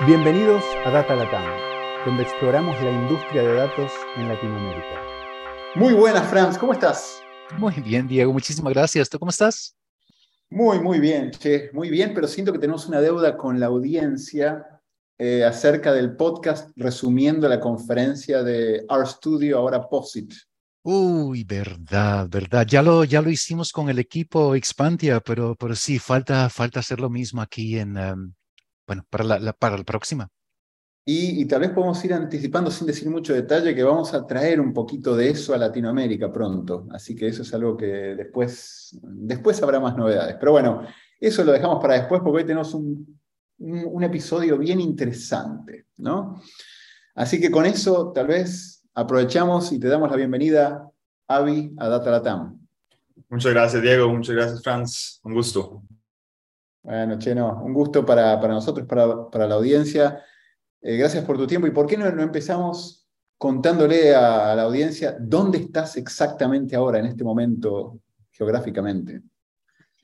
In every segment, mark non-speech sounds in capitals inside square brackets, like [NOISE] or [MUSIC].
Bienvenidos a Data Latam, donde exploramos la industria de datos en Latinoamérica. Muy buenas, Franz, ¿cómo estás? Muy bien, Diego, muchísimas gracias. ¿Tú cómo estás? Muy, muy bien, che, muy bien, pero siento que tenemos una deuda con la audiencia eh, acerca del podcast resumiendo la conferencia de RStudio, ahora POSIT. Uy, verdad, verdad. Ya lo, ya lo hicimos con el equipo Expantia, pero, pero sí, falta, falta hacer lo mismo aquí en, em, bueno, para la, para la próxima. Y, tal vez podemos ir anticipando sin decir mucho detalle que vamos a traer un poquito de eso a Latinoamérica pronto. Así que eso es algo que después, después habrá más novedades. Pero bueno, eso lo dejamos para después porque hoy tenemos un, un, episodio bien interesante, ¿no? Así que con eso tal vez aprovechamos y te damos la bienvenida, Avi, a Data Latam. Muchas gracias, Diego. Muchas gracias, Franz. Un gusto. Bueno, Cheno, un gusto para, para nosotros, para, para, la audiencia. Eh, gracias por tu tiempo. ¿Y por qué no, no empezamos contándole a, la audiencia dónde estás exactamente ahora, en este momento, geográficamente?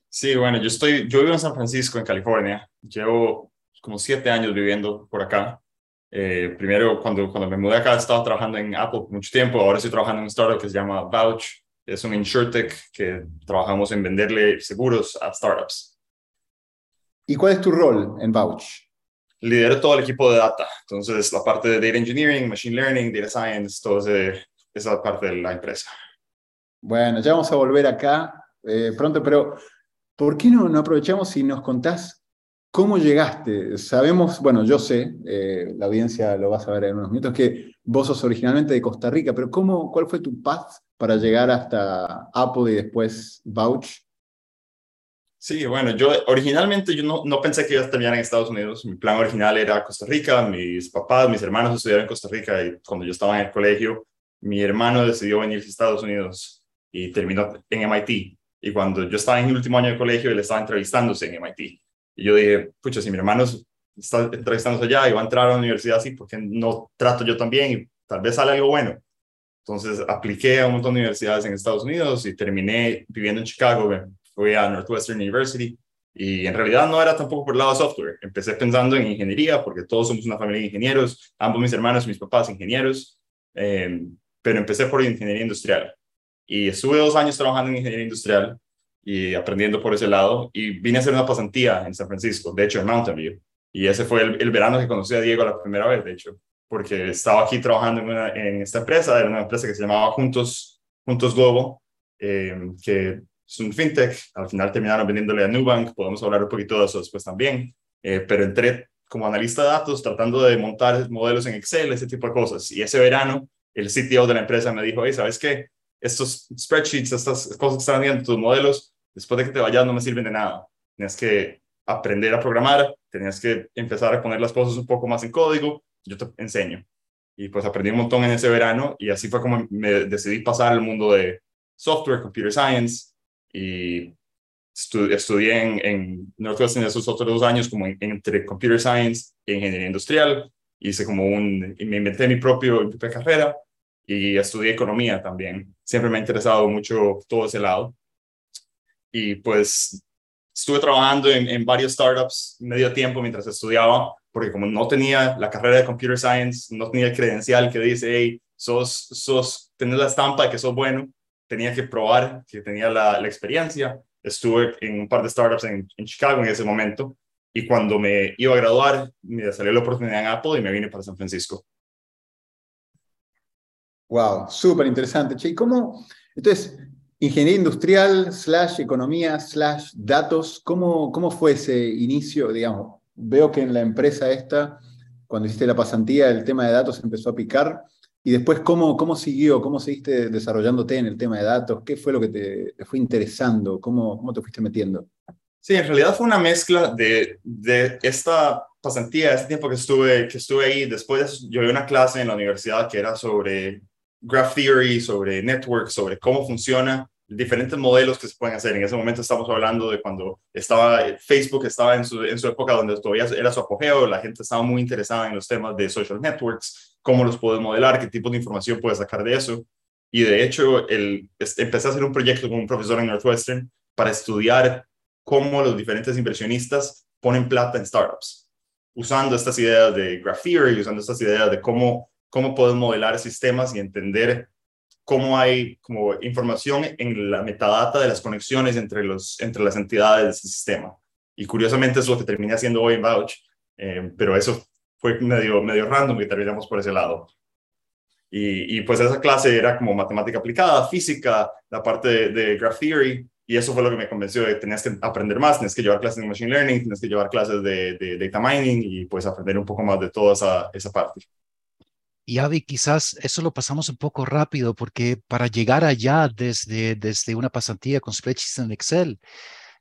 Sí, bueno, yo, estoy, yo vivo en San Francisco, en California. Llevo como siete años viviendo por acá. Eh, primero, cuando, cuando me mudé acá, estaba trabajando en Apple mucho tiempo. Ahora estoy trabajando en un startup que se llama Vouch. Es un insurtech que trabajamos en venderle seguros a startups. ¿Y cuál es tu rol en Vouch? Lidero todo el equipo de data. Entonces, la parte de data engineering, machine learning, data science, todo esa parte de la empresa. Bueno, ya vamos a volver acá eh, pronto, pero ¿por qué no, no aprovechamos y nos contás cómo llegaste? Sabemos, bueno, yo sé, eh, la audiencia lo va a saber en unos minutos, que vos sos originalmente de Costa Rica, pero ¿cómo, ¿cuál fue tu path para llegar hasta Apple y después Vouch? Sí, bueno, yo originalmente yo no, no, pensé que iba a terminar en Estados Unidos. Mi plan original era Costa Rica. Mis papás, mis hermanos estudiaron en Costa Rica y cuando yo estaba en el colegio, mi hermano decidió venirse a Estados Unidos y terminó en MIT. Y cuando yo estaba en el último año de colegio, él estaba entrevistándose en MIT. Y yo dije, pucha, si mi hermano está entrevistándose allá y va a entrar a la universidad así, ¿por qué no trato yo también? Tal vez sale algo bueno. Entonces apliqué a un montón de universidades en Estados Unidos y terminé viviendo en Chicago fui a Northwestern University y en realidad no era tampoco por el lado de software. Empecé pensando en ingeniería porque todos somos una familia de ingenieros, ambos mis hermanos y mis papás ingenieros, em, pero empecé por ingeniería industrial. Y estuve dos años trabajando en ingeniería industrial y aprendiendo por ese lado y vine a hacer una pasantía en San Francisco, de hecho en Mountain View. Y ese fue el, verano que conocí a Diego la primera vez, de hecho, porque estaba aquí trabajando en, en esta empresa, era una empresa que se llamaba Juntos, Juntos Globo, eh, que es un fintech, al final terminaron vendiéndole a Nubank, podemos hablar un poquito de eso después también, eh, pero entré como analista de datos tratando de montar modelos en Excel, ese tipo de cosas. Y ese verano, el CTO de la empresa me dijo, hey, ¿sabes qué? Estos spreadsheets, estas cosas que están viendo tus modelos, después de que te vayas no me sirven de nada. Tienes que aprender a programar, tenías que empezar a poner las cosas un poco más en código, yo te enseño. Y pues aprendí un montón en ese verano y así fue como me decidí pasar al mundo de software, computer science, y estudié en, en Northwestern esos otros dos años como entre Computer Science e Ingeniería Industrial. Hice como un, me inventé mi, propio, mi propia carrera y estudié economía también. Siempre me ha interesado mucho todo ese lado. Y pues estuve trabajando en, en varios startups medio tiempo mientras estudiaba, porque como no tenía la carrera de Computer Science, no tenía el credencial que dice, hey, sos, sos, tenés la estampa de que sos bueno, tenía que probar que tenía la, experiencia. Estuve en un par de startups en, Chicago en ese momento y cuando me iba a graduar, me salió la oportunidad en Apple y me vine para San Francisco. Wow, súper interesante. Che, ¿cómo? Entonces, ingeniería industrial, slash economía, slash datos, ¿cómo, ¿cómo fue ese inicio? Digamos, veo que en la empresa esta, cuando hiciste la pasantía, el tema de datos empezó a picar. Y después, ¿cómo, cómo siguió? ¿Cómo seguiste desarrollándote en el tema de datos? ¿Qué fue lo que te, fue interesando? ¿Cómo, ¿Cómo te fuiste metiendo? Sí, en realidad fue una mezcla de, de esta pasantía, este tiempo que estuve, que estuve ahí. Después yo vi una clase en la universidad que era sobre graph theory, sobre network, sobre cómo funciona diferentes modelos que se pueden hacer. En ese momento estamos hablando de cuando estaba Facebook, estaba en su, en su época donde todavía era su apogeo, la gente estaba muy interesada en los temas de social networks, cómo los puedes modelar, qué tipo de información puedes sacar de eso. Y de hecho, el, empecé a hacer un proyecto con un profesor en Northwestern para estudiar cómo los diferentes inversionistas ponen plata en startups. usando estas ideas de graph theory, usando estas ideas de cómo, cómo puedes modelar sistemas y entender cómo hay como información en la metadata de las conexiones entre, los, entre las entidades de este sistema. Y curiosamente es lo que terminé haciendo hoy en Vouch, eh, pero eso fue medio, medio random y terminamos por ese lado. Y, y, pues esa clase era como matemática aplicada, física, la parte de, graph theory, y eso fue lo que me convenció de que tenías que aprender más, tienes que llevar clases de machine learning, tienes que llevar clases de, de data mining y pues aprender un poco más de toda esa, esa parte. Y Avi, quizás eso lo pasamos un poco rápido porque para llegar allá desde, desde una pasantía con spreadsheets en Excel,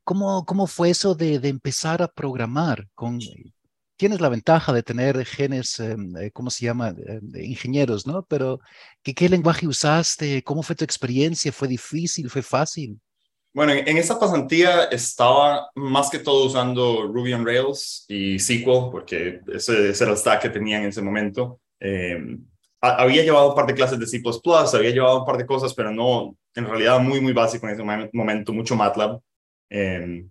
¿cómo, cómo fue eso de, de empezar a programar? Con, tienes la ventaja de tener genes, em, eh, ¿cómo se llama? Eh, ingenieros, ¿no? Pero ¿qué, ¿qué lenguaje usaste? ¿Cómo fue tu experiencia? ¿Fue difícil? ¿Fue fácil? Bueno, en, esa pasantía estaba más que todo usando Ruby on Rails y SQL, porque ese, ese era el stack que tenía en ese momento. Eh, había llevado un par de clases de C++, había llevado un par de cosas, pero no, en realidad muy, muy básico en ese momento, mucho MATLAB. Eh,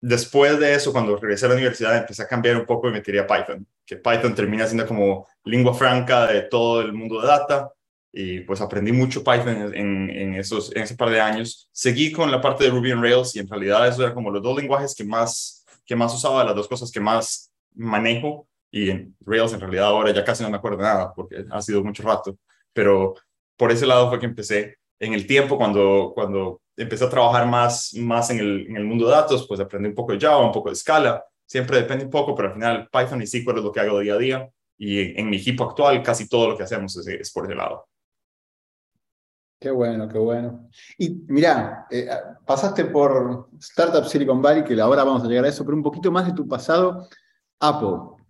después de eso, cuando regresé a la universidad, empecé a cambiar un poco y me a Python, que Python termina siendo como lengua franca de todo el mundo de data, y pues aprendí mucho Python en, en, esos, en ese par de años. Seguí con la parte de Ruby on Rails y en realidad eso era como los dos lenguajes que más, que más usaba, las dos cosas que más manejo y en Rails en realidad ahora ya casi no me acuerdo nada porque ha sido mucho rato, pero por ese lado fue que empecé. En el tiempo, cuando, cuando empecé a trabajar más, más en, el, en el mundo de datos, pues aprendí un poco de Java, un poco de Scala, siempre depende un poco, pero al final Python y SQL es lo que hago día a día y en, mi equipo actual casi todo lo que hacemos es, es, por ese lado. Qué bueno, qué bueno. Y mira, eh, pasaste por Startup Silicon Valley, que ahora vamos a llegar a eso, pero un poquito más de tu pasado, Apple.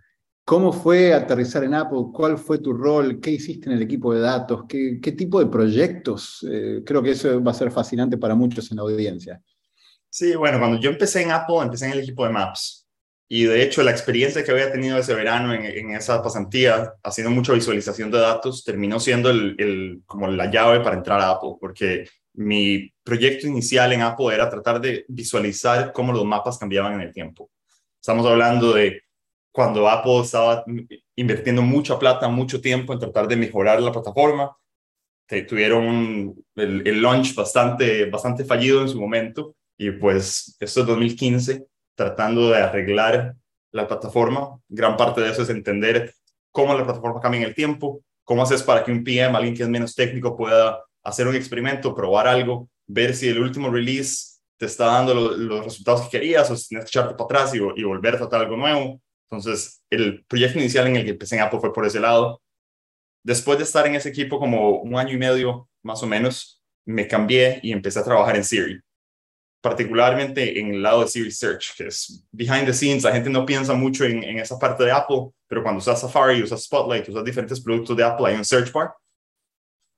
¿Cómo fue aterrizar en Apple? ¿Cuál fue tu rol? ¿Qué hiciste en el equipo de datos? ¿Qué, qué tipo de proyectos? Eh, creo que eso va a ser fascinante para muchos en la audiencia. Sí, bueno, cuando yo empecé en Apple, empecé en el equipo de Maps. Y de hecho, la experiencia que había tenido ese verano en, en esa pasantía, haciendo mucha visualización de datos, terminó siendo el, el, como la llave para entrar a Apple, porque mi proyecto inicial en Apple era tratar de visualizar cómo los mapas cambiaban en el tiempo. Estamos hablando de cuando Apple estaba invirtiendo mucha plata, mucho tiempo en tratar de mejorar la plataforma. Tuvieron el, el, launch bastante, bastante fallido en su momento y pues esto es 2015, tratando de arreglar la plataforma. Gran parte de eso es entender cómo la plataforma cambia en el tiempo, cómo haces para que un PM, alguien que es menos técnico, pueda hacer un experimento, probar algo, ver si el último release te está dando lo, los resultados que querías o si tienes que echarte para atrás y, y volver a tratar algo nuevo entonces, el proyecto inicial en el que empecé en Apple fue por ese lado. Después de estar en ese equipo como un año y medio, más o menos, me cambié y empecé a trabajar en Siri, particularmente en el lado de Siri Search, que es behind the scenes. La gente no piensa mucho en, en esa parte de Apple, pero cuando usas Safari, usas Spotlight, usas diferentes productos de Apple, hay un search bar.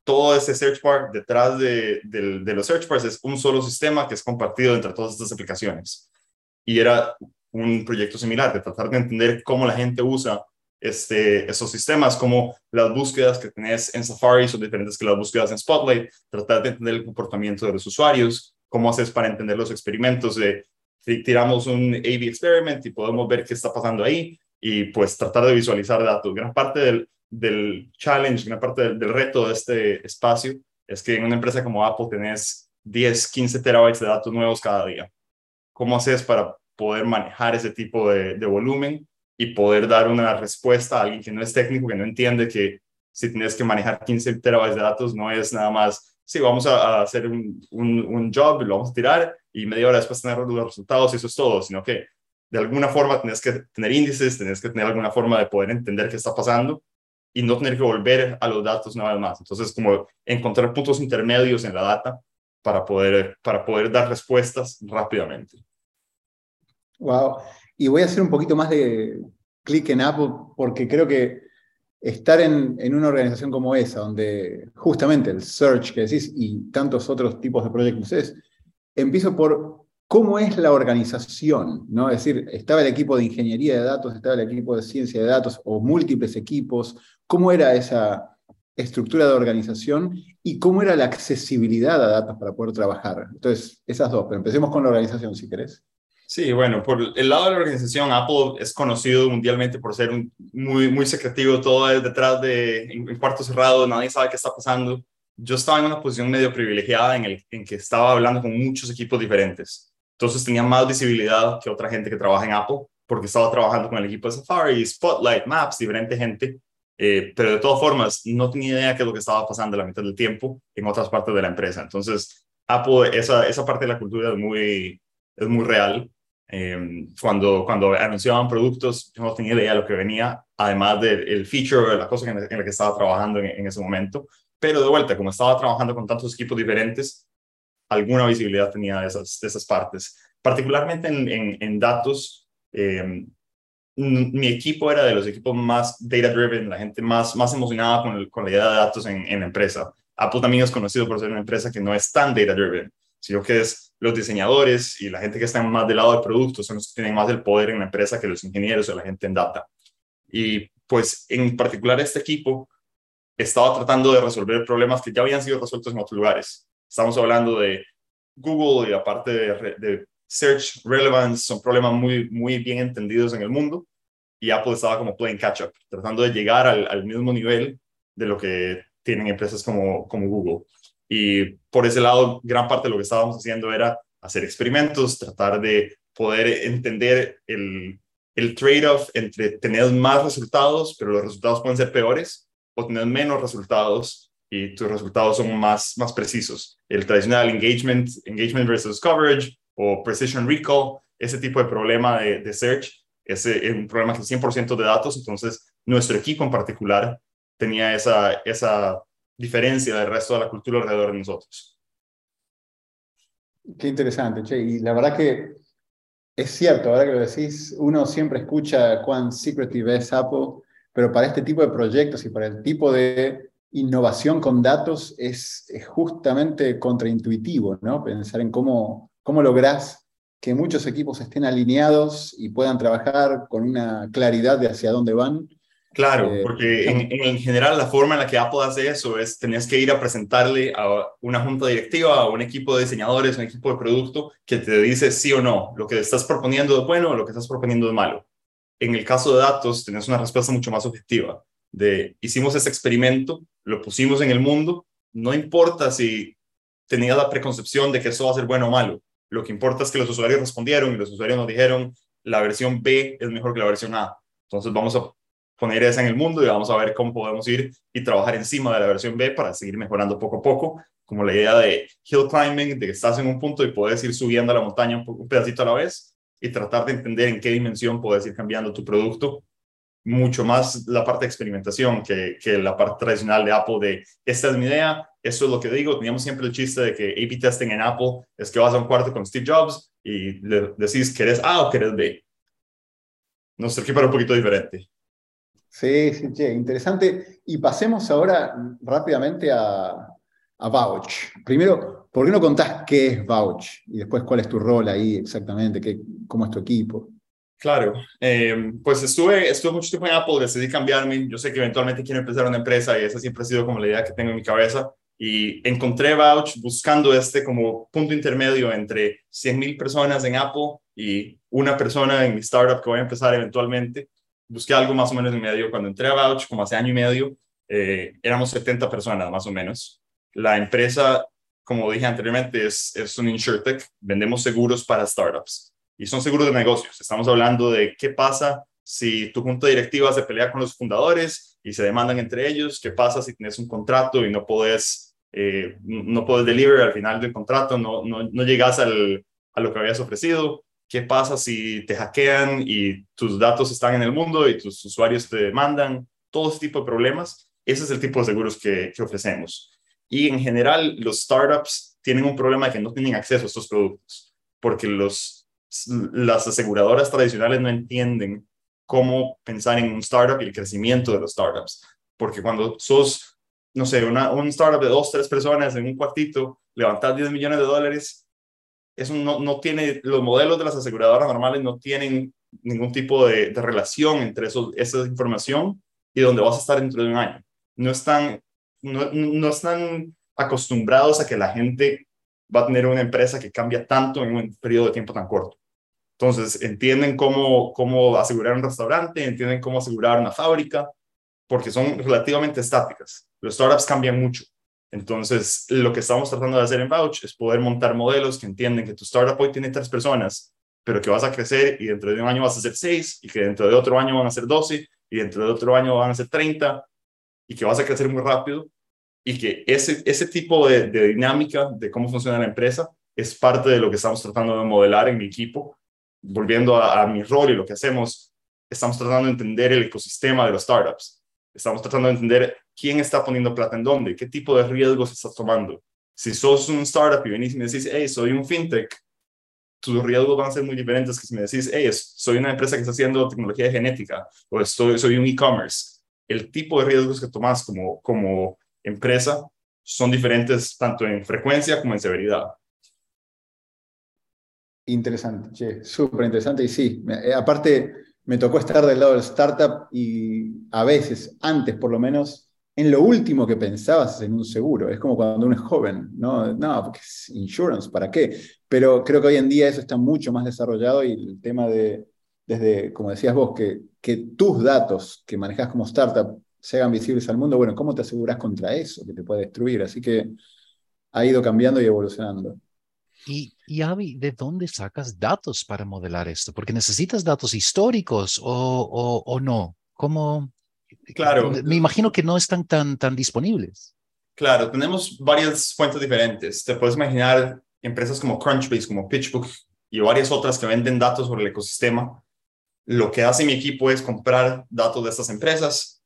Todo ese search bar detrás de, de, de los search bars es un solo sistema que es compartido entre todas estas aplicaciones. Y era un proyecto similar, de tratar de entender cómo la gente usa este, esos sistemas, como las búsquedas que tenés en Safari son diferentes que las búsquedas en Spotlight, tratar de entender el comportamiento de los usuarios, cómo haces para entender los experimentos de tiramos un A-B experiment y podemos ver qué está pasando ahí y pues tratar de visualizar datos. Gran parte del, del challenge, gran parte del, del, reto de este espacio es que en una empresa como Apple tenés 10, 15 terabytes de datos nuevos cada día. ¿Cómo haces para poder manejar ese tipo de, de, volumen y poder dar una respuesta a alguien que no es técnico, que no entiende que si tienes que manejar 15 terabytes de datos no es nada más, sí, vamos a, hacer un, un, un, job, lo vamos a tirar y media hora después tener los resultados y eso es todo, sino que de alguna forma tienes que tener índices, tienes que tener alguna forma de poder entender qué está pasando y no tener que volver a los datos una vez más. Entonces, como encontrar puntos intermedios en la data para poder, para poder dar respuestas rápidamente. Wow. Y voy a hacer un poquito más de clic en Apple porque creo que estar en, en, una organización como esa, donde justamente el search que decís y tantos otros tipos de proyectos es, empiezo por cómo es la organización, ¿no? Es decir, estaba el equipo de ingeniería de datos, estaba el equipo de ciencia de datos o múltiples equipos, cómo era esa estructura de organización y cómo era la accesibilidad a datos para poder trabajar. Entonces, esas dos, pero empecemos con la organización si querés. Sí, bueno, por el lado de la organización, Apple es conocido mundialmente por ser muy, muy secretivo, todo es detrás de, en, cuarto cerrado, nadie sabe qué está pasando. Yo estaba en una posición medio privilegiada en, el, en que estaba hablando con muchos equipos diferentes. Entonces tenía más visibilidad que otra gente que trabaja en Apple, porque estaba trabajando con el equipo de Safari, Spotlight, Maps, diferente gente. Eh, pero de todas formas, no tenía idea de qué es lo que estaba pasando la mitad del tiempo en otras partes de la empresa. Entonces, Apple, esa, esa parte de la cultura es muy, es muy real eh, cuando, cuando anunciaban productos, yo no tenía idea de lo que venía, además del feature, de la cosa en la, que estaba trabajando en, ese momento. Pero de vuelta, como estaba trabajando con tantos equipos diferentes, alguna visibilidad tenía de esas, de esas partes. Particularmente en, en, datos, eh, mi equipo era de los equipos más data-driven, la gente más, más emocionada con, con la idea de datos en, en la empresa. Apple también es conocido por ser una empresa que no es tan data-driven sino que es los diseñadores y la gente que está más del lado de productos son los que tienen más el poder en la empresa que los ingenieros o la gente en data. Y pues en particular este equipo estaba tratando de resolver problemas que ya habían sido resueltos en otros lugares. Estamos hablando de Google y de, de Search Relevance, son problemas muy, muy bien entendidos en el mundo y Apple estaba como playing catch up, tratando de llegar al, al mismo nivel de lo que tienen empresas como, como Google. Y por ese lado, gran parte de lo que estábamos haciendo era hacer experimentos, tratar de poder entender el, el trade-off entre tener más resultados, pero los resultados pueden ser peores, o tener menos resultados y tus resultados son más, más precisos. El tradicional engagement, engagement versus coverage o precision recall, ese tipo de problema de, de search, ese es un problema que es 100% de datos, entonces nuestro equipo en particular tenía esa, esa diferencia del resto de la cultura alrededor de nosotros. Qué interesante, Che. Y la verdad que es cierto, ahora que lo decís, uno siempre escucha cuán secretive es Apple, pero para este tipo de proyectos y para el tipo de innovación con datos es, justamente contraintuitivo, ¿no? Pensar en cómo, cómo lográs que muchos equipos estén alineados y puedan trabajar con una claridad de hacia dónde van Claro, eh, porque [LAUGHS] en, general la forma en la que Apple hace eso es tenías que ir a presentarle a una junta directiva, a un equipo de diseñadores, un equipo de producto que te dice sí o no, lo que estás proponiendo es bueno o lo que estás proponiendo es malo. En el caso de datos, tenés una respuesta mucho más objetiva de hicimos ese experimento, lo pusimos en el mundo, no importa si tenías la preconcepción de que eso va a ser bueno o malo, lo que importa es que los usuarios respondieron y los usuarios nos dijeron la versión B es mejor que la versión A. Entonces vamos a poner esa en el mundo y vamos a ver cómo podemos ir y trabajar encima de la versión B para seguir mejorando poco a poco, como la idea de hill climbing, de que estás en un punto y puedes ir subiendo a la montaña un, pedacito a la vez y tratar de entender en qué dimensión puedes ir cambiando tu producto. Mucho más la parte de experimentación que, que la parte tradicional de Apple de esta es mi idea, eso es lo que digo. Teníamos siempre el chiste de que A-B testing en Apple es que vas a un cuarto con Steve Jobs y le decís, ¿querés A o querés B? Nuestro equipo era un poquito diferente. Sí, sí, che, interesante. Y pasemos ahora rápidamente a, a Vouch. Primero, ¿por qué no contás qué es Vouch? Y después, ¿cuál es tu rol ahí exactamente? ¿Qué, ¿Cómo es tu equipo? Claro, eh, pues estuve, estuve mucho tiempo en Apple, decidí cambiarme. Yo sé que eventualmente quiero empezar una empresa y esa siempre ha sido como la idea que tengo en mi cabeza. Y encontré Vouch buscando este como punto intermedio entre 100.000 personas en Apple y una persona en mi startup que voy a empezar eventualmente busqué algo más o menos en medio. Cuando entré a Vouch, como hace año y medio, eh, éramos 70 personas más o menos. La empresa, como dije anteriormente, es, es un InsurTech. Vendemos seguros para startups y son seguros de negocios. Estamos hablando de qué pasa si tu junta directiva se pelea con los fundadores y se demandan entre ellos, qué pasa si tienes un contrato y no puedes, eh, no puedes deliver al final del contrato, no, no, no llegas al, a lo que habías ofrecido, ¿Qué pasa si te hackean y tus datos están en el mundo y tus usuarios te demandan? Todo ese tipo de problemas. Ese es el tipo de seguros que, ofrecemos. Y en general, los startups tienen un problema de que no tienen acceso a estos productos, porque los, las aseguradoras tradicionales no entienden cómo pensar en un startup y el crecimiento de los startups. Porque cuando sos, no sé, un startup de dos, tres personas en un cuartito, levantas 10 millones de dólares, eso no, no, tiene, los modelos de las aseguradoras normales no tienen ningún tipo de, relación entre eso, esa información y donde vas a estar dentro de un año. No están, no, no están acostumbrados a que la gente va a tener una empresa que cambia tanto en un periodo de tiempo tan corto. Entonces, entienden cómo, cómo asegurar un restaurante, entienden cómo asegurar una fábrica, porque son relativamente estáticas. Los startups cambian mucho. Entonces, lo que estamos tratando de hacer en Vouch es poder montar modelos que entienden que tu startup hoy tiene tres personas, pero que vas a crecer y dentro de un año vas a ser seis, y que dentro de otro año van a ser doce, y dentro de otro año van a ser treinta, y que vas a crecer muy rápido, y que ese, ese tipo de, dinámica de cómo funciona la empresa es parte de lo que estamos tratando de modelar en mi equipo. Volviendo a, a mi rol y lo que hacemos, estamos tratando de entender el ecosistema de los startups. Estamos tratando de entender quién está poniendo plata en dónde, qué tipo de riesgos estás tomando. Si sos un startup y venís y me decís, hey, soy un fintech, tus riesgos van a ser muy diferentes que si me decís, hey, soy una empresa que está haciendo tecnología genética o estoy, soy un e-commerce. El tipo de riesgos que tomas como, como empresa son diferentes tanto en frecuencia como en severidad. Interesante, súper interesante. Y sí, eh, aparte me tocó estar del lado del startup y a veces, antes por lo menos, en lo último que pensabas en un seguro. Es como cuando uno es joven, ¿no? No, porque es insurance, ¿para qué? Pero creo que hoy en día eso está mucho más desarrollado y el tema de, desde, como decías vos, que, tus datos que manejas como startup se hagan visibles al mundo, bueno, ¿cómo te aseguras contra eso que te puede destruir? Así que ha ido cambiando y evolucionando. Y Avi, ¿de dónde sacas datos para modelar esto? Porque necesitas datos históricos o, o, o no. ¿Cómo, Claro. Me imagino que no están tan, tan disponibles. Claro, tenemos varias fuentes diferentes. Te puedes imaginar empresas como Crunchbase, como PitchBook y varias otras que venden datos sobre el ecosistema. Lo que hace mi equipo es comprar datos de estas empresas.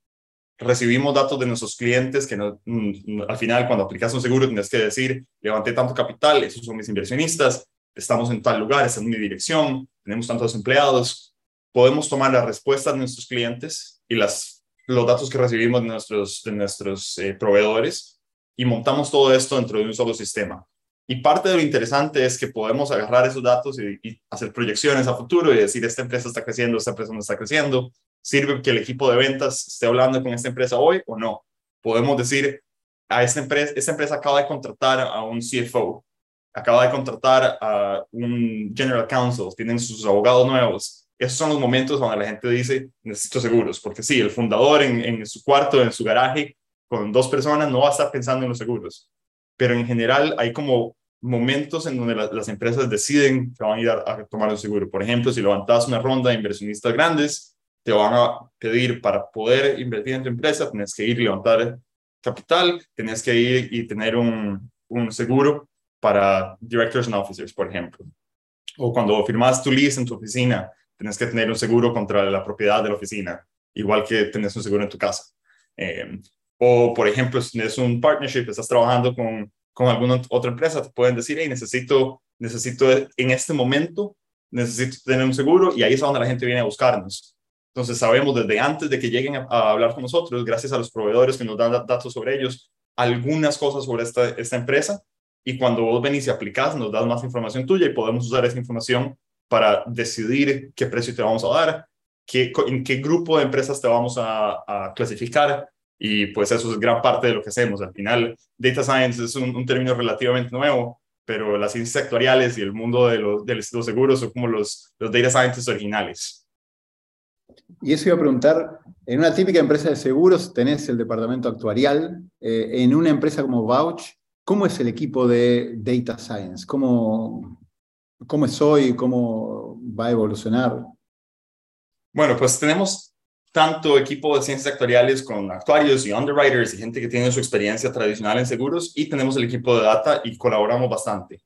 Recibimos datos de nuestros clientes que no, mm, al final cuando aplicas un seguro tienes que decir, levanté tanto capital, esos son mis inversionistas, estamos en tal lugar, esta en mi dirección, tenemos tantos empleados. Podemos tomar las respuestas de nuestros clientes y las los datos que recibimos de nuestros, de nuestros eh, proveedores y montamos todo esto dentro de un solo sistema. Y parte de lo interesante es que podemos agarrar esos datos y, y, hacer proyecciones a futuro y decir, esta empresa está creciendo, esta empresa no está creciendo. ¿Sirve que el equipo de ventas esté hablando con esta empresa hoy o no? Podemos decir, a esta empresa, esta empresa acaba de contratar a un CFO, acaba de contratar a un General Counsel, tienen sus abogados nuevos esos son los momentos donde la gente dice, necesito seguros, porque sí, el fundador en, en, su cuarto, en su garaje, con dos personas, no va a estar pensando en los seguros. Pero en general hay como momentos en donde la, las empresas deciden que van a ir a, a, tomar un seguro. Por ejemplo, si levantas una ronda de inversionistas grandes, te van a pedir para poder invertir en tu empresa, tienes que ir levantar capital, tienes que ir y tener un, un seguro para directors and officers, por ejemplo. O cuando firmas tu lease en tu oficina, tienes que tener un seguro contra la propiedad de la oficina, igual que tenés un seguro en tu casa. Eh, o, por ejemplo, si tienes un partnership, estás trabajando con, con alguna otra empresa, te pueden decir, hey, necesito, necesito en este momento, necesito tener un seguro, y ahí es donde la gente viene a buscarnos. Entonces sabemos desde antes de que lleguen a, hablar con nosotros, gracias a los proveedores que nos dan datos sobre ellos, algunas cosas sobre esta, esta empresa, y cuando vos venís y aplicás, nos das más información tuya y podemos usar esa información para decidir qué precio te vamos a dar, qué, en qué grupo de empresas te vamos a, clasificar. Y pues eso es gran parte de lo que hacemos. Al final, Data Science es un, término relativamente nuevo, pero las ciencias actuariales y el mundo de los, de los seguros son como los, los Data Scientists originales. Y eso iba a preguntar, en una típica empresa de seguros tenés el departamento actuarial, eh, en una empresa como Vouch, ¿cómo es el equipo de Data Science? ¿Cómo, cómo es hoy, cómo va a evolucionar. Bueno, pues tenemos tanto equipo de ciencias actuariales con actuarios y underwriters y gente que tiene su experiencia tradicional en seguros y tenemos el equipo de data y colaboramos bastante.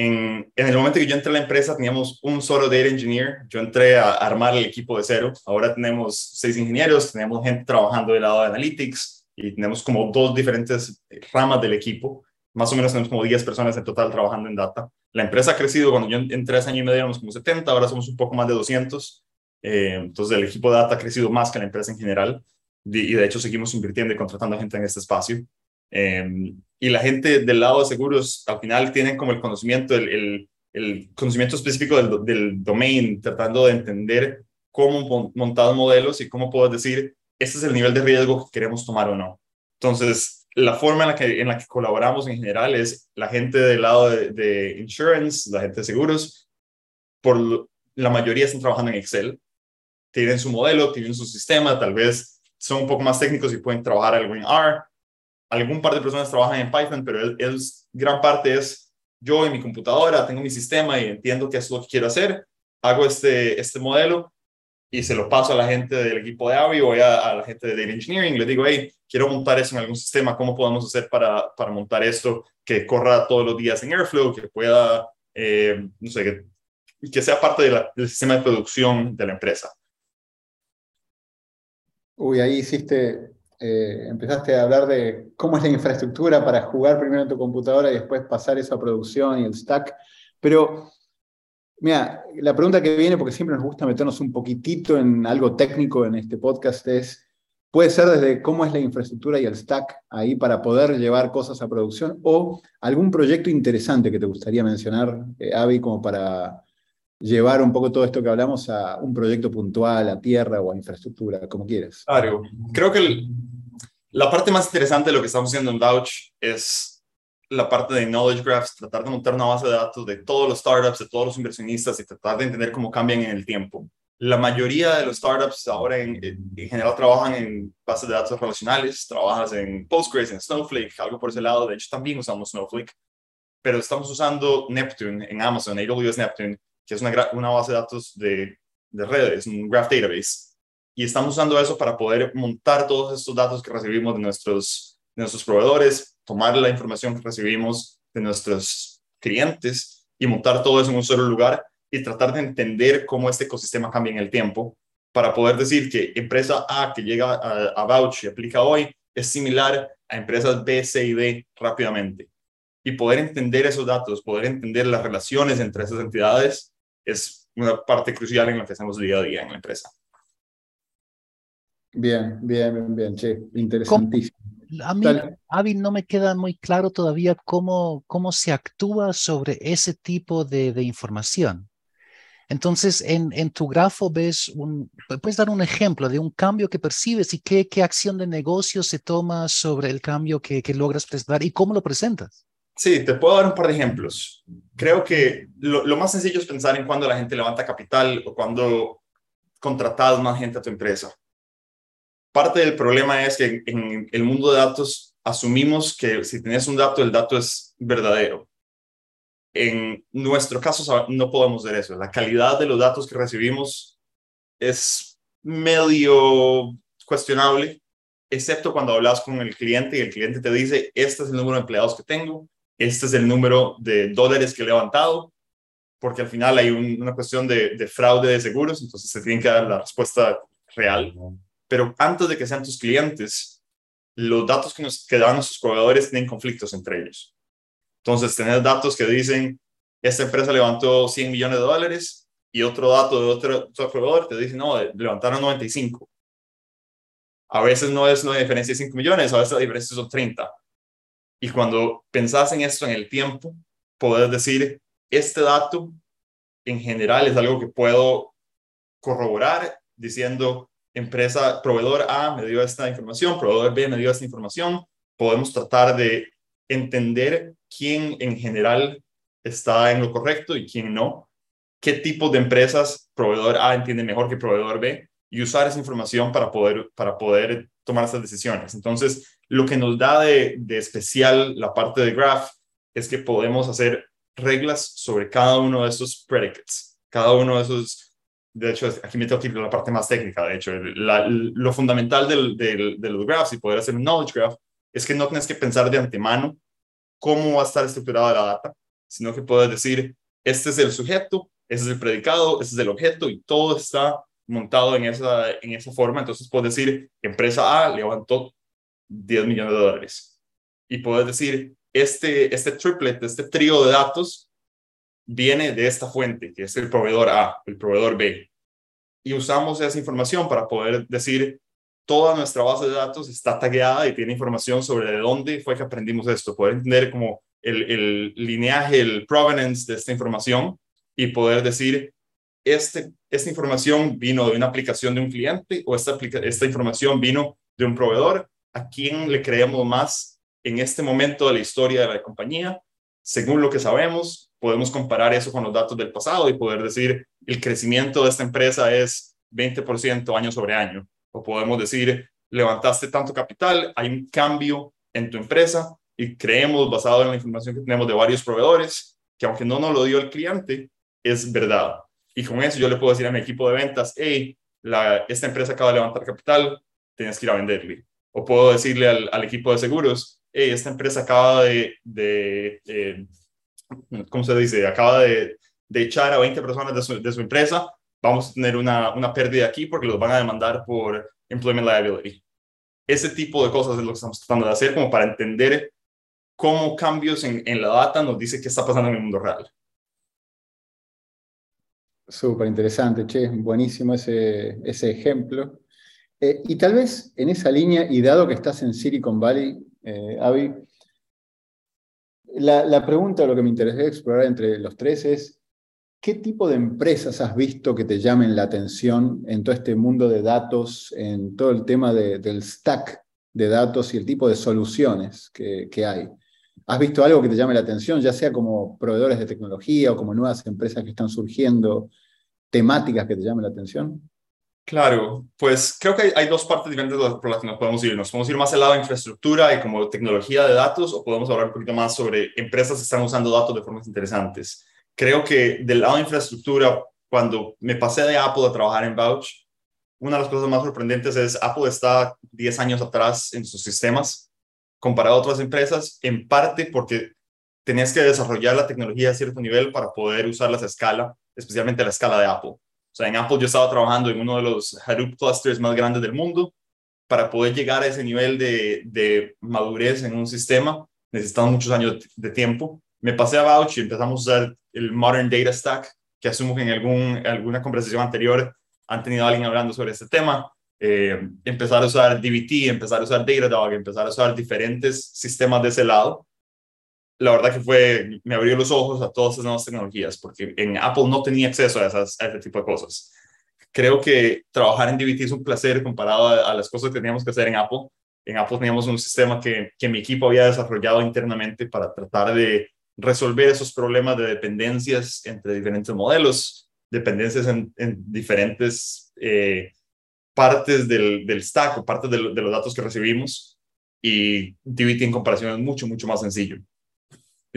En, en, el momento que yo entré a la empresa teníamos un solo data engineer, yo entré a armar el equipo de cero, ahora tenemos seis ingenieros, tenemos gente trabajando del lado de analytics y tenemos como dos diferentes ramas del equipo, más o menos tenemos como 10 personas en total trabajando en data. La empresa ha crecido, cuando yo en tres años y medio éramos como 70, ahora somos un poco más de 200. Eh, entonces el equipo de data ha crecido más que la empresa en general y de hecho seguimos invirtiendo y contratando gente en este espacio. Eh, y la gente del lado de seguros al final tienen como el conocimiento, el, el, el conocimiento específico del, del, domain, tratando de entender cómo montar modelos y cómo puedo decir, este es el nivel de riesgo que queremos tomar o no. Entonces, la forma en la, que, en la que colaboramos en general es la gente del lado de, de insurance, la gente de seguros, por la mayoría están trabajando en Excel, tienen su modelo, tienen su sistema, tal vez son un poco más técnicos y pueden trabajar algo en R. Algún par de personas trabajan en Python, pero es, gran parte es yo en mi computadora, tengo mi sistema y entiendo qué es lo que quiero hacer, hago este, este modelo y se lo paso a la gente del equipo de AVI o a, la gente de Data Engineering. Le digo, hey, quiero montar eso en algún sistema, ¿cómo podemos hacer para, para montar esto que corra todos los días en Airflow, que pueda, eh, no sé, que, que sea parte del sistema de producción de la empresa? Uy, ahí hiciste, eh, empezaste a hablar de cómo es la infraestructura para jugar primero en tu computadora y después pasar eso a producción y el stack. Pero, mira, la pregunta que viene, porque siempre nos gusta meternos un poquitito en algo técnico en este podcast, es, puede ser desde cómo es la infraestructura y el stack ahí para poder llevar cosas a producción o algún proyecto interesante que te gustaría mencionar, eh, Avi, como para llevar un poco todo esto que hablamos a un proyecto puntual, a tierra o a infraestructura, como quieras. Claro, creo que la parte más interesante de lo que estamos haciendo en Douch es la parte de Knowledge Graphs, tratar de montar una base de datos de todos los startups, de todos los inversionistas y tratar de entender cómo cambian en el tiempo. La mayoría de los startups ahora en, en general trabajan en bases de datos relacionales, trabajas en Postgres, en Snowflake, algo por ese lado. De hecho, también usamos Snowflake, pero estamos usando Neptune en Amazon, AWS Neptune, que es una, una base de datos de, de redes, un graph database. Y estamos usando eso para poder montar todos estos datos que recibimos de nuestros, de nuestros proveedores, tomar la información que recibimos de nuestros clientes y montar todo eso en un solo lugar y tratar de entender cómo este ecosistema cambia en el tiempo para poder decir que empresa A que llega a, a Vouch y aplica hoy es similar a empresas B, C y D rápidamente. Y poder entender esos datos, poder entender las relaciones entre esas entidades es una parte crucial en lo que hacemos día a día en la empresa. Bien, bien, bien, bien, che, interesantísimo. A mí, Avi, no me queda muy claro todavía cómo, cómo se actúa sobre ese tipo de, de información. Entonces, en, en, tu grafo ves un, puedes dar un ejemplo de un cambio que percibes y qué, qué acción de negocio se toma sobre el cambio que, que logras presentar y cómo lo presentas. Sí, te puedo dar un par de ejemplos. Creo que lo, más sencillo es pensar en cuando la gente levanta capital o cuando contratas más gente a tu empresa. Parte del problema es que en el mundo de datos asumimos que si tienes un dato, el dato es verdadero. En nuestro caso no podemos ver eso. La calidad de los datos que recibimos es medio cuestionable, excepto cuando hablas con el cliente y el cliente te dice, este es el número de empleados que tengo, este es el número de dólares que he levantado, porque al final hay una cuestión de, fraude de seguros, entonces se tiene que dar la respuesta real. Pero antes de que sean tus clientes, los datos que nos que dan nuestros proveedores tienen conflictos entre ellos. Entonces, tener datos que dicen, esta empresa levantó 100 millones de dólares y otro dato de otro, otro proveedor te dice, no, levantaron 95. A veces no es una diferencia de 5 millones, a veces la diferencia son 30. Y cuando pensás en esto en el tiempo, podés decir, este dato en general es algo que puedo corroborar diciendo, empresa, proveedor A me dio esta información, proveedor B me dio esta información. Podemos tratar de entender quién en general está en lo correcto y quién no. Qué tipo de empresas proveedor A entiende mejor que proveedor B y usar esa información para poder, para poder tomar esas decisiones. Entonces, lo que nos da de, especial la parte de graph es que podemos hacer reglas sobre cada uno de esos predicates, cada uno de esos, de hecho, aquí me tengo que ir a la parte más técnica, de hecho, lo fundamental del, del, de los graphs y poder hacer un knowledge graph es que no tienes que pensar de antemano cómo va a estar estructurada la data, sino que puedes decir, este es el sujeto, este es el predicado, este es el objeto y todo está montado en esa, en esa forma. Entonces puedes decir, empresa A levantó 10 millones de dólares. Y puedes decir, este, este triplet, este trío de datos, viene de esta fuente, que es el proveedor A, el proveedor B. Y usamos esa información para poder decir, toda nuestra base de datos está tagueada y tiene información sobre de dónde fue que aprendimos esto. Poder entender como el, el lineaje, el provenance de esta información y poder decir, este, esta información vino de una aplicación de un cliente o esta, esta información vino de un proveedor a quién le creemos más en este momento de la historia de la compañía, según lo que sabemos, podemos comparar eso con los datos del pasado y poder decir, el crecimiento de esta empresa es 20% año sobre año. O podemos decir, levantaste tanto capital, hay un cambio en tu empresa y creemos, basado en la información que tenemos de varios proveedores, que aunque no nos lo dio el cliente, es verdad. Y con eso yo le puedo decir a mi equipo de ventas, hey, la, esta empresa acaba de levantar capital, tienes que ir a venderle. O puedo decirle al, equipo de seguros, hey, esta empresa acaba de, de eh, ¿cómo se dice? Acaba de, de, echar a 20 personas de su, de su, empresa, vamos a tener una, una pérdida aquí porque los van a demandar por employment liability. Ese tipo de cosas es lo que estamos tratando de hacer como para entender cómo cambios en, en la data nos dice qué está pasando en el mundo real. Súper interesante, che, buenísimo ese, ese ejemplo. Eh, y tal vez en esa línea, y dado que estás en Silicon Valley, eh, Avi, la, la, pregunta, lo que me interesa explorar entre los tres es, ¿qué tipo de empresas has visto que te llamen la atención en todo este mundo de datos, en todo el tema del stack de datos y el tipo de soluciones que hay? ¿Has visto algo que te llame la atención, ya sea como proveedores de tecnología o como nuevas empresas que están surgiendo, temáticas que te llamen la atención? Claro, pues creo que hay, dos partes diferentes por las que nos podemos ir. Nos podemos ir más al lado de infraestructura y como tecnología de datos o podemos hablar un poquito más sobre empresas que están usando datos de formas interesantes. Creo que del lado de infraestructura, cuando me pasé de Apple a trabajar en Vouch, una de las cosas más sorprendentes es Apple está 10 años atrás en sus sistemas comparado a otras empresas, en parte porque tenías que desarrollar la tecnología a cierto nivel para poder usarlas a escala, especialmente a la escala de Apple. Sea, en Apple yo estaba trabajando en uno de los Hadoop clusters más grandes del mundo. Para poder llegar a ese nivel de, de madurez en un sistema, necesitamos muchos años de tiempo. Me pasé a Vouch y empezamos a usar el Modern Data Stack, que asumo que en algún, alguna conversación anterior han tenido alguien hablando sobre este tema. Eh, empezar a usar DBT, empezar a usar Datadog, empezar a usar diferentes sistemas de ese lado, la verdad que fue, me abrió los ojos a todas esas nuevas tecnologías, porque en Apple no tenía acceso a, esas, a ese tipo de cosas. Creo que trabajar en DBT es un placer comparado a, las cosas que teníamos que hacer en Apple. En Apple teníamos un sistema que, que mi equipo había desarrollado internamente para tratar de resolver esos problemas de dependencias entre diferentes modelos, dependencias en, en diferentes eh, partes del, del stack o partes de, los datos que recibimos y DBT en comparación es mucho, mucho más sencillo.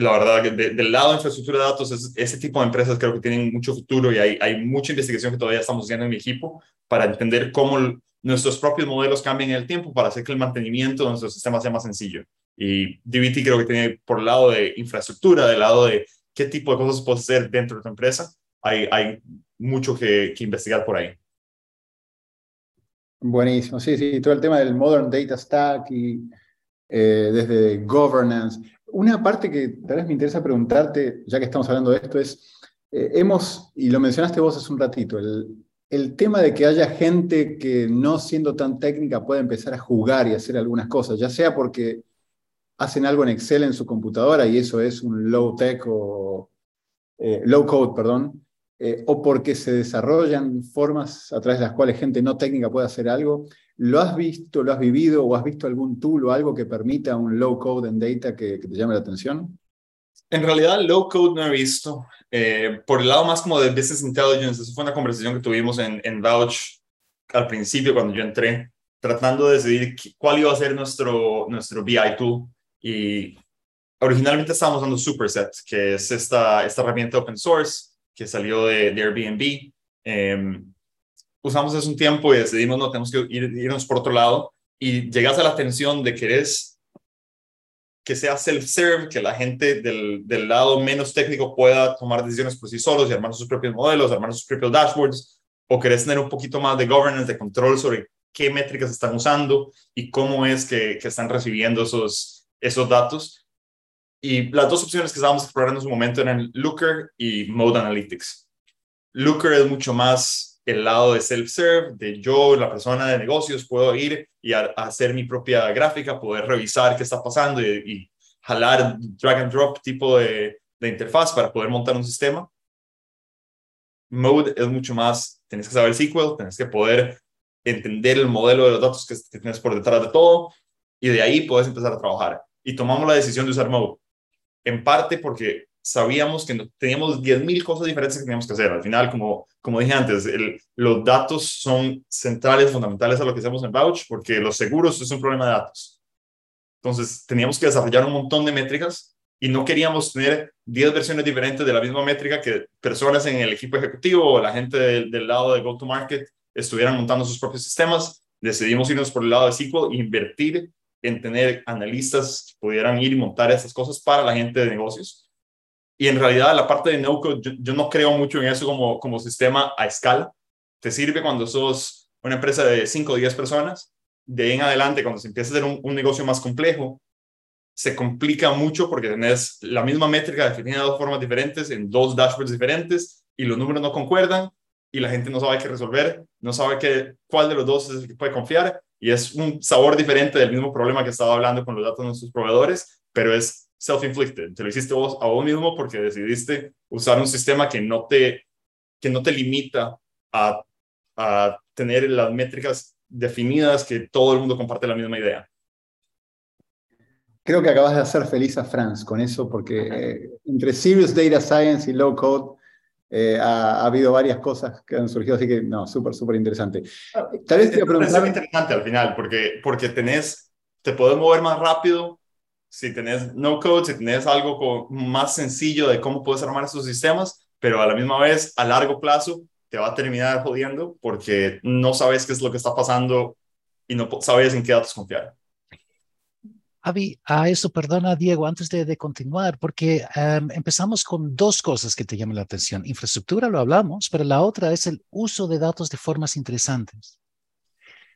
La verdad que del lado de infraestructura de datos, es, ese tipo de empresas creo que tienen mucho futuro y hay, hay mucha investigación que todavía estamos haciendo en mi equipo para entender cómo nuestros propios modelos cambian en el tiempo para hacer que el mantenimiento de nuestros sistemas sea más sencillo. Y DBT creo que tiene por el lado de infraestructura, del lado de qué tipo de cosas puedes hacer dentro de tu empresa, hay, hay mucho que, que investigar por ahí. Buenísimo, sí, sí, todo el tema del Modern Data Stack y eh, desde governance. Una parte que tal vez me interesa preguntarte, ya que estamos hablando de esto, es, eh, hemos, y lo mencionaste vos hace un ratito, el, el tema de que haya gente que no siendo tan técnica pueda empezar a jugar y hacer algunas cosas, ya sea porque hacen algo en Excel en su computadora y eso es un low tech o eh, low code, perdón, eh, o porque se desarrollan formas a través de las cuales gente no técnica puede hacer algo. ¿Lo has visto, lo has vivido o has visto algún tool o algo que permita un low code en data que, te llame la atención? En realidad, low code no he visto. Eh, por el lado más como de business intelligence, esa fue una conversación que tuvimos en, en Vouch al principio cuando yo entré, tratando de decidir cuál iba a ser nuestro, nuestro BI tool. Y originalmente estábamos usando Superset, que es esta, esta herramienta open source que salió de, Airbnb. Em, usamos eso un tiempo y decidimos, no, tenemos que ir, irnos por otro lado. Y llegas a la atención de que eres, que sea self-serve, que la gente del, del, lado menos técnico pueda tomar decisiones por sí solos y armar sus propios modelos, armar sus propios dashboards, o querés tener un poquito más de governance, de control sobre qué métricas están usando y cómo es que, que están recibiendo esos, esos datos. Y las dos opciones que estábamos explorando en su momento eran Looker y Mode Analytics. Looker es mucho más el lado de self-serve, de yo, la persona de negocios, puedo ir y hacer mi propia gráfica, poder revisar qué está pasando y, jalar drag and drop tipo de, de, interfaz para poder montar un sistema. Mode es mucho más, tienes que saber SQL, tienes que poder entender el modelo de los datos que, que tienes por detrás de todo y de ahí puedes empezar a trabajar. Y tomamos la decisión de usar Mode en parte porque sabíamos que teníamos 10.000 cosas diferentes que teníamos que hacer. Al final, como, como dije antes, los datos son centrales, fundamentales a lo que hacemos en Vouch, porque los seguros es un problema de datos. Entonces, teníamos que desarrollar un montón de métricas y no queríamos tener 10 versiones diferentes de la misma métrica que personas en el equipo ejecutivo o la gente del, lado de go-to-market estuvieran montando sus propios sistemas. Decidimos irnos por el lado de SQL e invertir en tener analistas que pudieran ir y montar esas cosas para la gente de negocios. Y en realidad la parte de no-code, yo, no creo mucho en eso como, como sistema a escala. Te sirve cuando sos una empresa de 5 o 10 personas. De ahí en adelante, cuando se empieza a hacer un, un negocio más complejo, se complica mucho porque tenés la misma métrica definida de dos formas diferentes, en dos dashboards diferentes, y los números no concuerdan, y la gente no sabe qué resolver, no sabe qué, cuál de los dos es el que puede confiar, y es un sabor diferente del mismo problema que estaba hablando con los datos de nuestros proveedores, pero es self-inflicted. Te lo hiciste vos a vos mismo porque decidiste usar un sistema que no te, que no te limita a, a tener las métricas definidas que todo el mundo comparte la misma idea. Creo que acabas de hacer feliz a Franz con eso, porque eh, entre Serious Data Science y Low Code eh, ha, habido varias cosas que han surgido, así que no, súper, súper interesante. Tal vez te preguntar... Es interesante al final, porque, porque tenés, te puedes mover más rápido si tenés no code, si tenés algo más sencillo de cómo puedes armar esos sistemas, pero a la misma vez, a largo plazo, te va a terminar jodiendo porque no sabes qué es lo que está pasando y no sabes en qué datos confiar. Avi, a eso, perdona Diego, antes de, continuar, porque em, empezamos con dos cosas que te llaman la atención. Infraestructura, lo hablamos, pero la otra es el uso de datos de formas interesantes.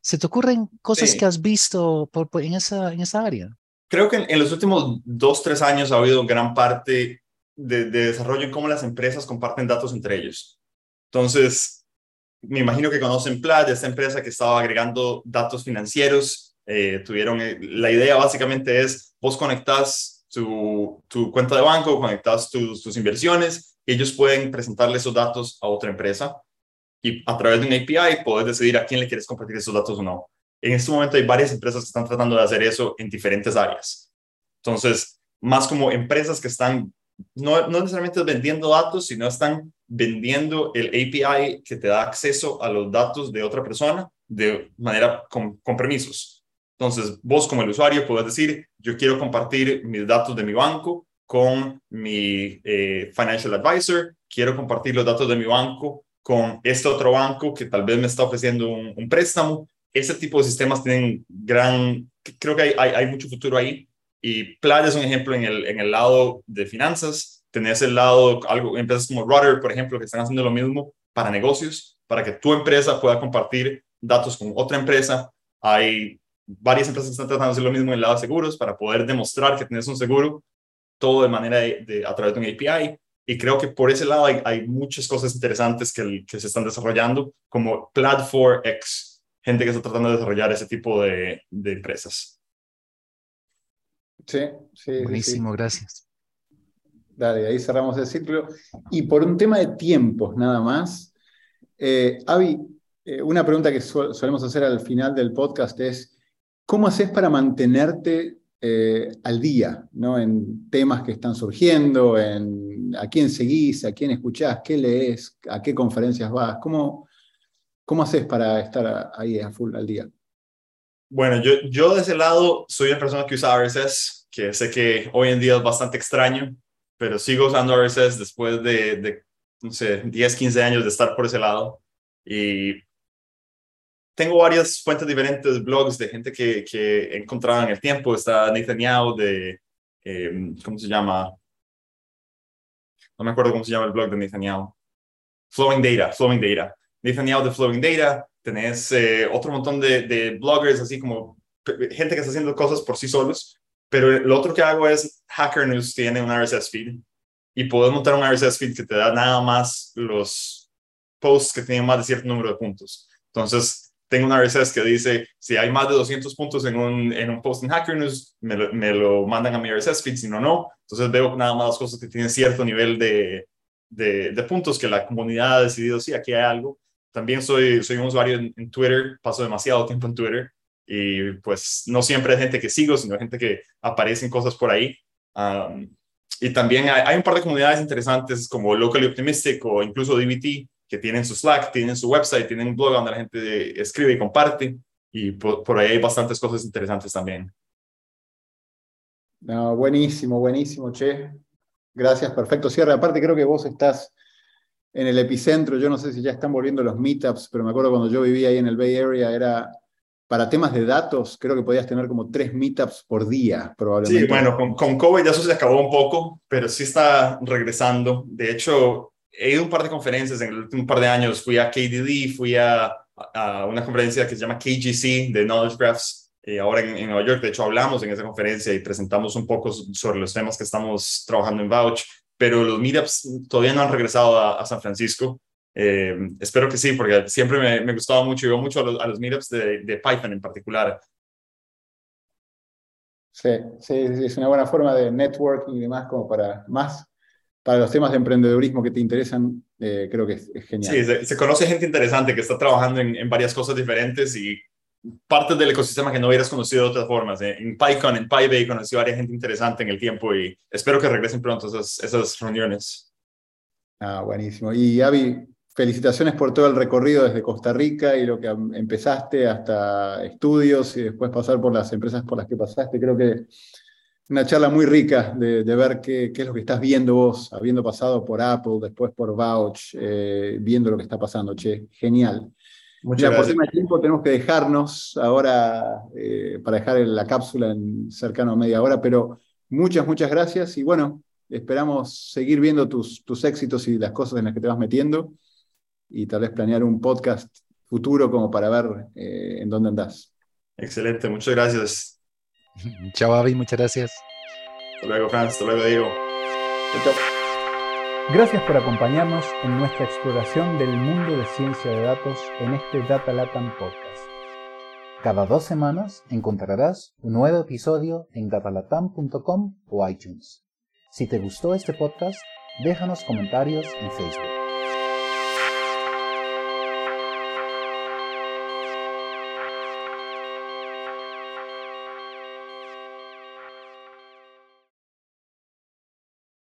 ¿Se te ocurren cosas que has visto por, en, esa, en esa área? Creo que en, los últimos dos, tres años ha habido gran parte de, de desarrollo en cómo las empresas comparten datos entre ellos. Entonces, me imagino que conocen Plaid, esta empresa que estaba agregando datos financieros eh, tuvieron, eh, la idea básicamente es, vos conectas tu, tu cuenta de banco, conectas tus, tus inversiones, ellos pueden presentarle esos datos a otra empresa y a través de un API puedes decidir a quién le quieres compartir esos datos o no. En este momento hay varias empresas que están tratando de hacer eso en diferentes áreas. Entonces, más como empresas que están no, no necesariamente vendiendo datos, sino están vendiendo el API que te da acceso a los datos de otra persona de manera con, con permisos. Entonces, vos como el usuario puedes decir, yo quiero compartir mis datos de mi banco con mi eh, financial advisor, quiero compartir los datos de mi banco con este otro banco que tal vez me está ofreciendo un, préstamo. Ese tipo de sistemas tienen gran, creo que hay, hay, mucho futuro ahí. Y Plaid es un ejemplo en el, en el lado de finanzas. Tenés el lado, algo, empresas como Rudder, por ejemplo, que están haciendo lo mismo para negocios, para que tu empresa pueda compartir datos con otra empresa. Hay varias empresas están tratando de hacer lo mismo en el lado de seguros para poder demostrar que tienes un seguro, todo de manera de, a través de un API. Y creo que por ese lado hay, muchas cosas interesantes que, que, se están desarrollando, como Platform X, gente que está tratando de desarrollar ese tipo de, de empresas. Sí, sí. Buenísimo, gracias. Dale, ahí cerramos el ciclo. Y por un tema de tiempos nada más, eh, Avi, eh, una pregunta que solemos hacer al final del podcast es, ¿Cómo haces para mantenerte eh, al día ¿no? en temas que están surgiendo, en a quién seguís, a quién escuchás, qué lees, a qué conferencias vas? ¿Cómo, cómo haces para estar ahí a full al día? Bueno, yo, yo de ese lado soy una persona que usa RSS, que sé que hoy en día es bastante extraño, pero sigo usando RSS después de, de no sé, 10, 15 años de estar por ese lado. Y tengo varias fuentes diferentes, blogs de gente que, que en el tiempo. Está Nathan Yao de, em, ¿cómo se llama? No me acuerdo cómo se llama el blog de Nathan Yao. Flowing Data, Flowing Data. Nathan Yao de Flowing Data. Tenés eh, otro montón de, de bloggers, así como gente que está haciendo cosas por sí solos. Pero lo otro que hago es Hacker News tiene un RSS feed y puedes montar un RSS feed que te da nada más los posts que tienen más de cierto número de puntos. Entonces, tengo una RSS que dice, si hay más de 200 puntos en un, en un post en Hacker News, me lo, me lo mandan a mi RSS feed, si no, no. Entonces veo nada más las cosas que tienen cierto nivel de, de, de, puntos que la comunidad ha decidido, sí, aquí hay algo. También soy, soy un usuario en, Twitter, paso demasiado tiempo en Twitter y pues no siempre hay gente que sigo, sino gente que aparecen cosas por ahí. y también hay, un par de comunidades interesantes como Locally Optimistic o incluso DBT que tienen su Slack, tienen su website, tienen un blog donde la gente escribe y comparte y por, ahí hay bastantes cosas interesantes también. No, buenísimo, buenísimo, che. Gracias, perfecto cierre. Aparte creo que vos estás en el epicentro, yo no sé si ya están volviendo los meetups, pero me acuerdo cuando yo vivía ahí en el Bay Area, era para temas de datos, creo que podías tener como tres meetups por día, probablemente. Sí, bueno, con, con COVID eso se acabó un poco, pero sí está regresando. De hecho, he ido a un par de conferencias en el último par de años. Fui a KDD, fui a, a una conferencia que se llama KGC de Knowledge Graphs, eh, ahora en, en, Nueva York. De hecho, hablamos en esa conferencia y presentamos un poco sobre los temas que estamos trabajando en Vouch, pero los meetups todavía no han regresado a San Francisco. Eh, espero que sí, porque siempre me, me gustaba mucho, iba mucho a los, a los meetups de, de, Python en particular. Sí, sí, es una buena forma de networking y demás, como para más, para los temas de emprendedurismo que te interesan, eh, creo que es, genial. Sí, se, conoce gente interesante que está trabajando en, en, varias cosas diferentes y partes del ecosistema que no hubieras conocido de otras formas. Eh, en PyCon, en PyBay, conocí a varias gente interesante en el tiempo y espero que regresen pronto esas, esas reuniones. Ah, buenísimo. Y Avi, felicitaciones por todo el recorrido desde Costa Rica y lo que empezaste hasta estudios y después pasar por las empresas por las que pasaste. Creo que una charla muy rica de, ver qué, qué, es lo que estás viendo vos, habiendo pasado por Apple, después por Vouch, eh, viendo lo que está pasando. Che, genial. Muchas gracias. Por tema de tiempo tenemos que dejarnos ahora eh, para dejar la cápsula en cercano a media hora, pero muchas, muchas gracias y bueno, esperamos seguir viendo tus, tus éxitos y las cosas en las que te vas metiendo y tal vez planear un podcast futuro como para ver eh, en dónde andás. Excelente, muchas gracias. [LAUGHS] Chao, Avi, muchas gracias. Hasta luego, Franz, hasta luego, Diego. Chao. Gracias por acompañarnos en nuestra exploración del mundo de ciencia de datos en este Data Latam Podcast. Cada dos semanas encontrarás un nuevo episodio en datalatam.com o iTunes. Si te gustó este podcast, déjanos comentarios en Facebook.